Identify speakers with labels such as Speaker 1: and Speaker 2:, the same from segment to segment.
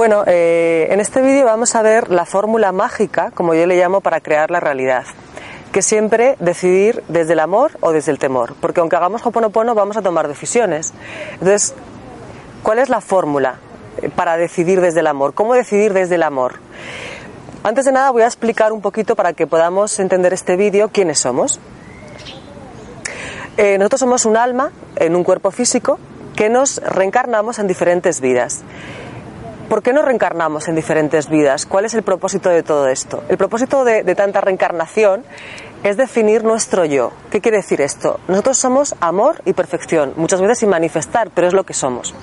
Speaker 1: Bueno, eh, en este vídeo vamos a ver la fórmula mágica, como yo le llamo, para crear la realidad. Que siempre decidir desde el amor o desde el temor. Porque aunque hagamos Hoponopono, vamos a tomar decisiones. Entonces, ¿cuál es la fórmula para decidir desde el amor? ¿Cómo decidir desde el amor? Antes de nada, voy a explicar un poquito para que podamos entender este vídeo quiénes somos. Eh, nosotros somos un alma en un cuerpo físico que nos reencarnamos en diferentes vidas. ¿Por qué nos reencarnamos en diferentes vidas? ¿Cuál es el propósito de todo esto? El propósito de, de tanta reencarnación es definir nuestro yo. ¿Qué quiere decir esto? Nosotros somos amor y perfección, muchas veces sin manifestar, pero es lo que somos.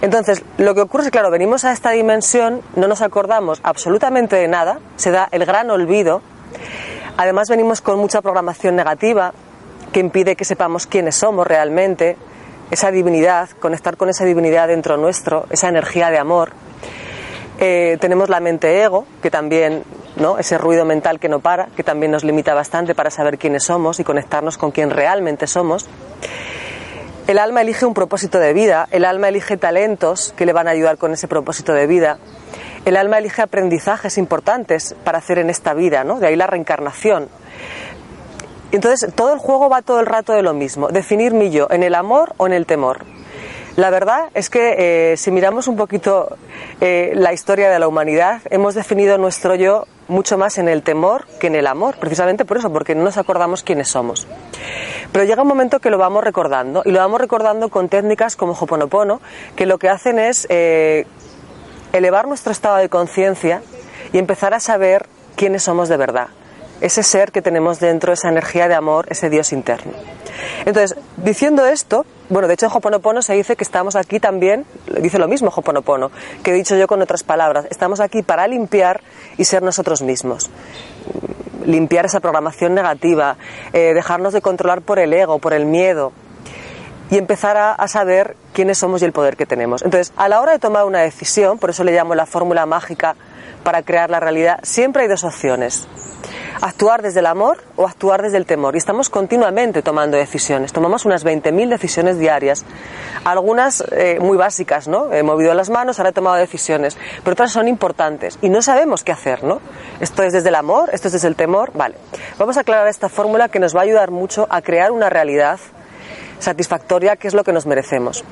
Speaker 1: Entonces, lo que ocurre es que, claro, venimos a esta dimensión, no nos acordamos absolutamente de nada, se da el gran olvido, además venimos con mucha programación negativa que impide que sepamos quiénes somos realmente, esa divinidad, conectar con esa divinidad dentro nuestro, esa energía de amor. Eh, tenemos la mente ego, que también, ¿no? ese ruido mental que no para, que también nos limita bastante para saber quiénes somos y conectarnos con quién realmente somos. El alma elige un propósito de vida, el alma elige talentos que le van a ayudar con ese propósito de vida. El alma elige aprendizajes importantes para hacer en esta vida, ¿no? De ahí la reencarnación. Entonces, todo el juego va todo el rato de lo mismo, definir mi yo, en el amor o en el temor. La verdad es que eh, si miramos un poquito eh, la historia de la humanidad, hemos definido nuestro yo mucho más en el temor que en el amor, precisamente por eso, porque no nos acordamos quiénes somos. Pero llega un momento que lo vamos recordando, y lo vamos recordando con técnicas como Hoponopono, que lo que hacen es eh, elevar nuestro estado de conciencia y empezar a saber quiénes somos de verdad ese ser que tenemos dentro, esa energía de amor, ese Dios interno. Entonces, diciendo esto, bueno, de hecho en Hoponopono se dice que estamos aquí también, dice lo mismo Hoponopono, que he dicho yo con otras palabras, estamos aquí para limpiar y ser nosotros mismos. Limpiar esa programación negativa, eh, dejarnos de controlar por el ego, por el miedo, y empezar a, a, saber quiénes somos y el poder que tenemos. Entonces, a la hora de tomar una decisión, por eso le llamo la fórmula mágica para crear la realidad, siempre hay dos opciones actuar desde el amor o actuar desde el temor. Y estamos continuamente tomando decisiones. Tomamos unas 20.000 decisiones diarias. Algunas eh, muy básicas, ¿no? He movido las manos, ahora he tomado decisiones. Pero otras son importantes y no sabemos qué hacer, ¿no? Esto es desde el amor, esto es desde el temor. Vale. Vamos a aclarar esta fórmula que nos va a ayudar mucho a crear una realidad satisfactoria que es lo que nos merecemos.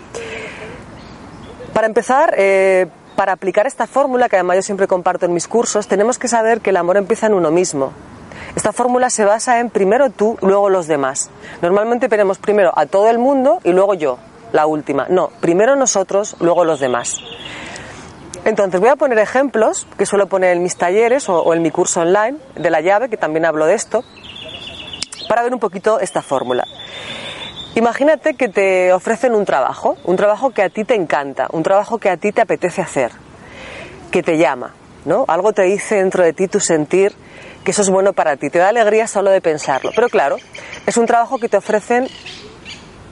Speaker 1: Para empezar, eh, para aplicar esta fórmula, que además yo siempre comparto en mis cursos, tenemos que saber que el amor empieza en uno mismo. Esta fórmula se basa en primero tú, luego los demás. Normalmente tenemos primero a todo el mundo y luego yo, la última. No, primero nosotros, luego los demás. Entonces voy a poner ejemplos que suelo poner en mis talleres o, o en mi curso online de la llave, que también hablo de esto, para ver un poquito esta fórmula. Imagínate que te ofrecen un trabajo, un trabajo que a ti te encanta, un trabajo que a ti te apetece hacer, que te llama, ¿no? Algo te dice dentro de ti tu sentir que eso es bueno para ti, te da alegría solo de pensarlo. Pero claro, es un trabajo que te ofrecen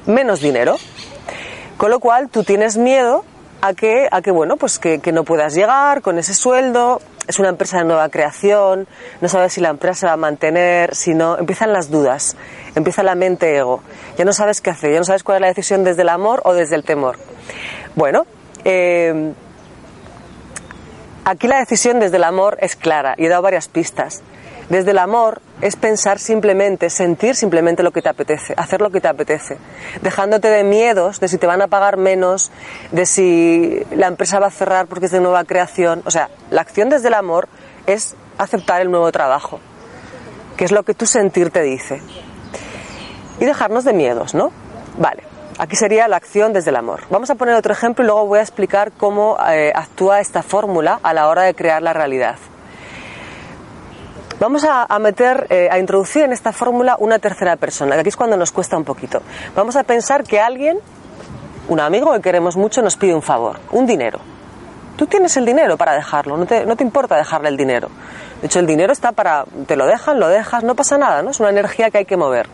Speaker 1: menos dinero, con lo cual tú tienes miedo a que, a que bueno, pues que, que no puedas llegar con ese sueldo, es una empresa de nueva creación, no sabes si la empresa se va a mantener, si no, empiezan las dudas, empieza la mente ego, ya no sabes qué hacer, ya no sabes cuál es la decisión desde el amor o desde el temor. Bueno, eh, aquí la decisión desde el amor es clara y he dado varias pistas. Desde el amor es pensar simplemente, sentir simplemente lo que te apetece, hacer lo que te apetece, dejándote de miedos de si te van a pagar menos, de si la empresa va a cerrar porque es de nueva creación. O sea, la acción desde el amor es aceptar el nuevo trabajo, que es lo que tu sentir te dice. Y dejarnos de miedos, ¿no? Vale, aquí sería la acción desde el amor. Vamos a poner otro ejemplo y luego voy a explicar cómo eh, actúa esta fórmula a la hora de crear la realidad. Vamos a, meter, eh, a introducir en esta fórmula una tercera persona, que aquí es cuando nos cuesta un poquito. Vamos a pensar que alguien, un amigo que queremos mucho, nos pide un favor, un dinero. Tú tienes el dinero para dejarlo, no te, no te importa dejarle el dinero. De hecho, el dinero está para, te lo dejan, lo dejas, no pasa nada, ¿no? Es una energía que hay que mover.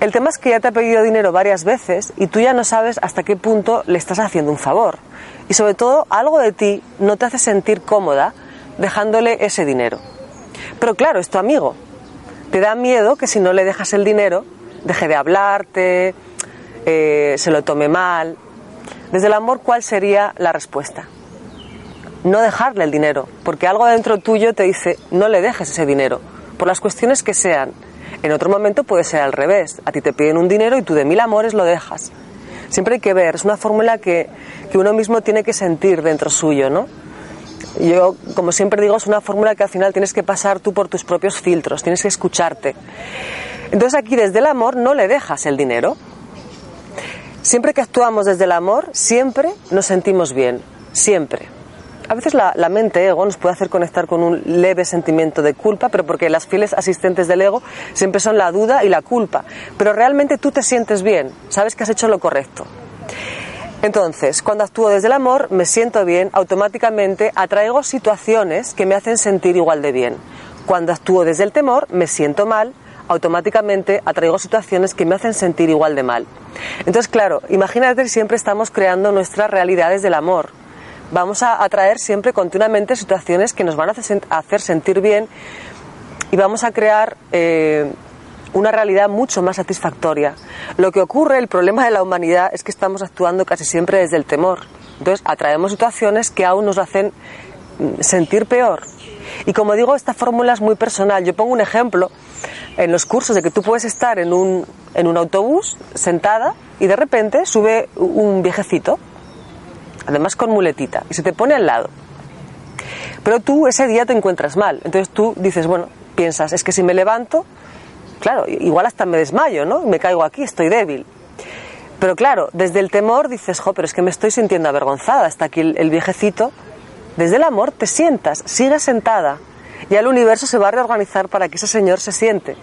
Speaker 1: El tema es que ya te ha pedido dinero varias veces y tú ya no sabes hasta qué punto le estás haciendo un favor. Y sobre todo, algo de ti no te hace sentir cómoda dejándole ese dinero. Pero claro, es tu amigo. Te da miedo que si no le dejas el dinero, deje de hablarte, eh, se lo tome mal. Desde el amor, ¿cuál sería la respuesta? No dejarle el dinero, porque algo dentro tuyo te dice, no le dejes ese dinero, por las cuestiones que sean. En otro momento puede ser al revés, a ti te piden un dinero y tú de mil amores lo dejas. Siempre hay que ver, es una fórmula que, que uno mismo tiene que sentir dentro suyo, ¿no? Yo, como siempre digo, es una fórmula que al final tienes que pasar tú por tus propios filtros, tienes que escucharte. Entonces aquí desde el amor no le dejas el dinero. Siempre que actuamos desde el amor, siempre nos sentimos bien, siempre. A veces la, mente ego nos puede hacer conectar con un leve sentimiento de culpa, pero porque las fieles asistentes del ego siempre son la duda y la culpa. Pero realmente tú te sientes bien, sabes que has hecho lo correcto. Entonces, cuando actúo desde el amor, me siento bien, automáticamente atraigo situaciones que me hacen sentir igual de bien. Cuando actúo desde el temor, me siento mal, automáticamente atraigo situaciones que me hacen sentir igual de mal. Entonces, claro, imagínate que siempre estamos creando nuestras realidades del amor. Vamos a atraer siempre continuamente situaciones que nos van a hacer sentir bien y vamos a crear eh, una realidad mucho más satisfactoria. Lo que ocurre, el problema de la humanidad es que estamos actuando casi siempre desde el temor. Entonces atraemos situaciones que aún nos hacen mm, sentir peor. Y como digo, esta fórmula es muy personal. Yo pongo un ejemplo en los cursos de que tú puedes estar en un, en un autobús sentada y de repente sube un viejecito, además con muletita, y se te pone al lado. Pero tú ese día te encuentras mal. Entonces tú dices, bueno, piensas, es que si me levanto claro, igual hasta me desmayo, ¿no? Me caigo aquí, estoy débil. Pero claro, desde el temor dices, jo, pero es que me estoy sintiendo avergonzada. Hasta aquí el, viejecito. Desde el amor te sientas, sigues sentada. Ya el universo se va a reorganizar para que ese señor se siente.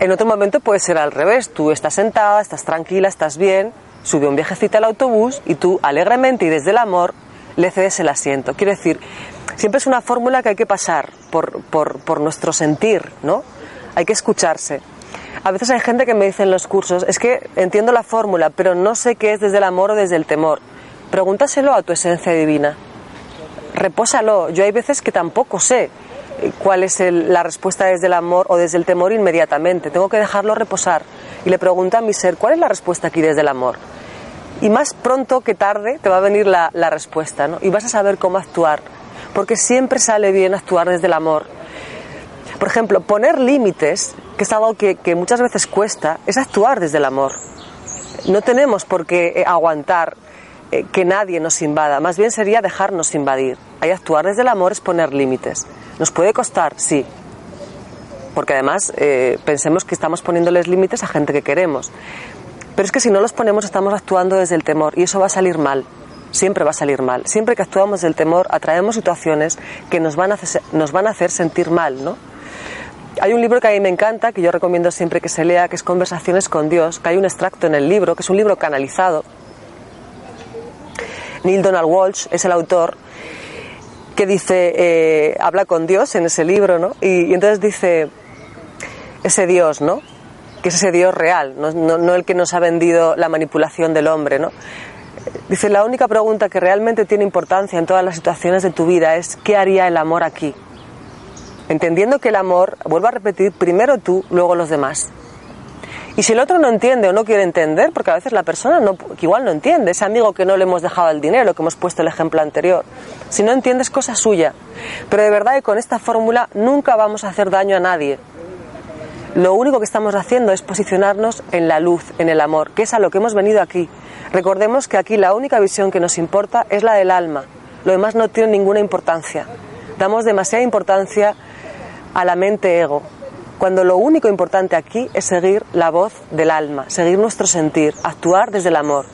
Speaker 1: En otro momento puede ser al revés. Tú estás sentada, estás tranquila, estás bien, sube un viejecito al autobús y tú alegremente y desde el amor le cedes el asiento. Quiero decir, siempre es una fórmula que hay que pasar por, por, por nuestro sentir, ¿no? Hay que escucharse. A veces hay gente que me dice en los cursos, es que entiendo la fórmula, pero no sé qué es desde el amor o desde el temor. Pregúntaselo a tu esencia divina. Repósalo. Yo hay veces que tampoco sé cuál es la respuesta desde el amor o desde el temor inmediatamente. Tengo que dejarlo reposar. Y le pregunto a mi ser, ¿cuál es la respuesta aquí desde el amor? Y más pronto que tarde te va a venir la, la respuesta, ¿no? Y vas a saber cómo actuar. Porque siempre sale bien actuar desde el amor por ejemplo, poner límites, que es algo que, muchas veces cuesta, es actuar desde el amor. No tenemos por qué eh, aguantar eh, que nadie nos invada, más bien sería dejarnos invadir. Hay actuar desde el amor es poner límites. ¿Nos puede costar? Sí. Porque además eh, pensemos que estamos poniéndoles límites a gente que queremos. Pero es que si no los ponemos estamos actuando desde el temor y eso va a salir mal. Siempre va a salir mal. Siempre que actuamos desde el temor atraemos situaciones que nos nos van a hacer sentir mal, ¿no? Hay un libro que a mí me encanta, que yo recomiendo siempre que se lea, que es Conversaciones con Dios, que hay un extracto en el libro, que es un libro canalizado. Neil Donald Walsh es el autor que dice, eh, habla con Dios en ese libro, ¿no? Y, entonces dice, ese Dios, ¿no? Que es ese Dios real, no, no el que nos ha vendido la manipulación del hombre, ¿no? Dice, la única pregunta que realmente tiene importancia en todas las situaciones de tu vida es, ¿qué haría el amor aquí? Entendiendo que el amor, vuelvo a repetir, primero tú, luego los demás. Y si el otro no entiende o no quiere entender, porque a veces la persona no, que igual no entiende, ese amigo que no le hemos dejado el dinero, que hemos puesto el ejemplo anterior, si no entiende es cosa suya. Pero de verdad que con esta fórmula nunca vamos a hacer daño a nadie. Lo único que estamos haciendo es posicionarnos en la luz, en el amor, que es a lo que hemos venido aquí. Recordemos que aquí la única visión que nos importa es la del alma. Lo demás no tiene ninguna importancia. Damos demasiada importancia a la mente ego, cuando lo único importante aquí es seguir la voz del alma, seguir nuestro sentir, actuar desde el amor.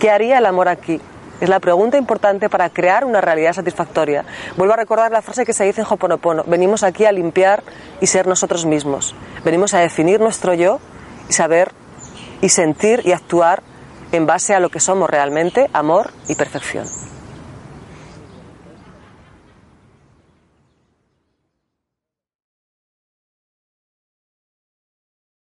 Speaker 1: ¿Qué haría el amor aquí? Es la pregunta importante para crear una realidad satisfactoria. Vuelvo a recordar la frase que se dice en Hoponopono. Venimos aquí a limpiar y ser nosotros mismos. Venimos a definir nuestro yo y saber y sentir y actuar en base a lo que somos realmente, amor y perfección.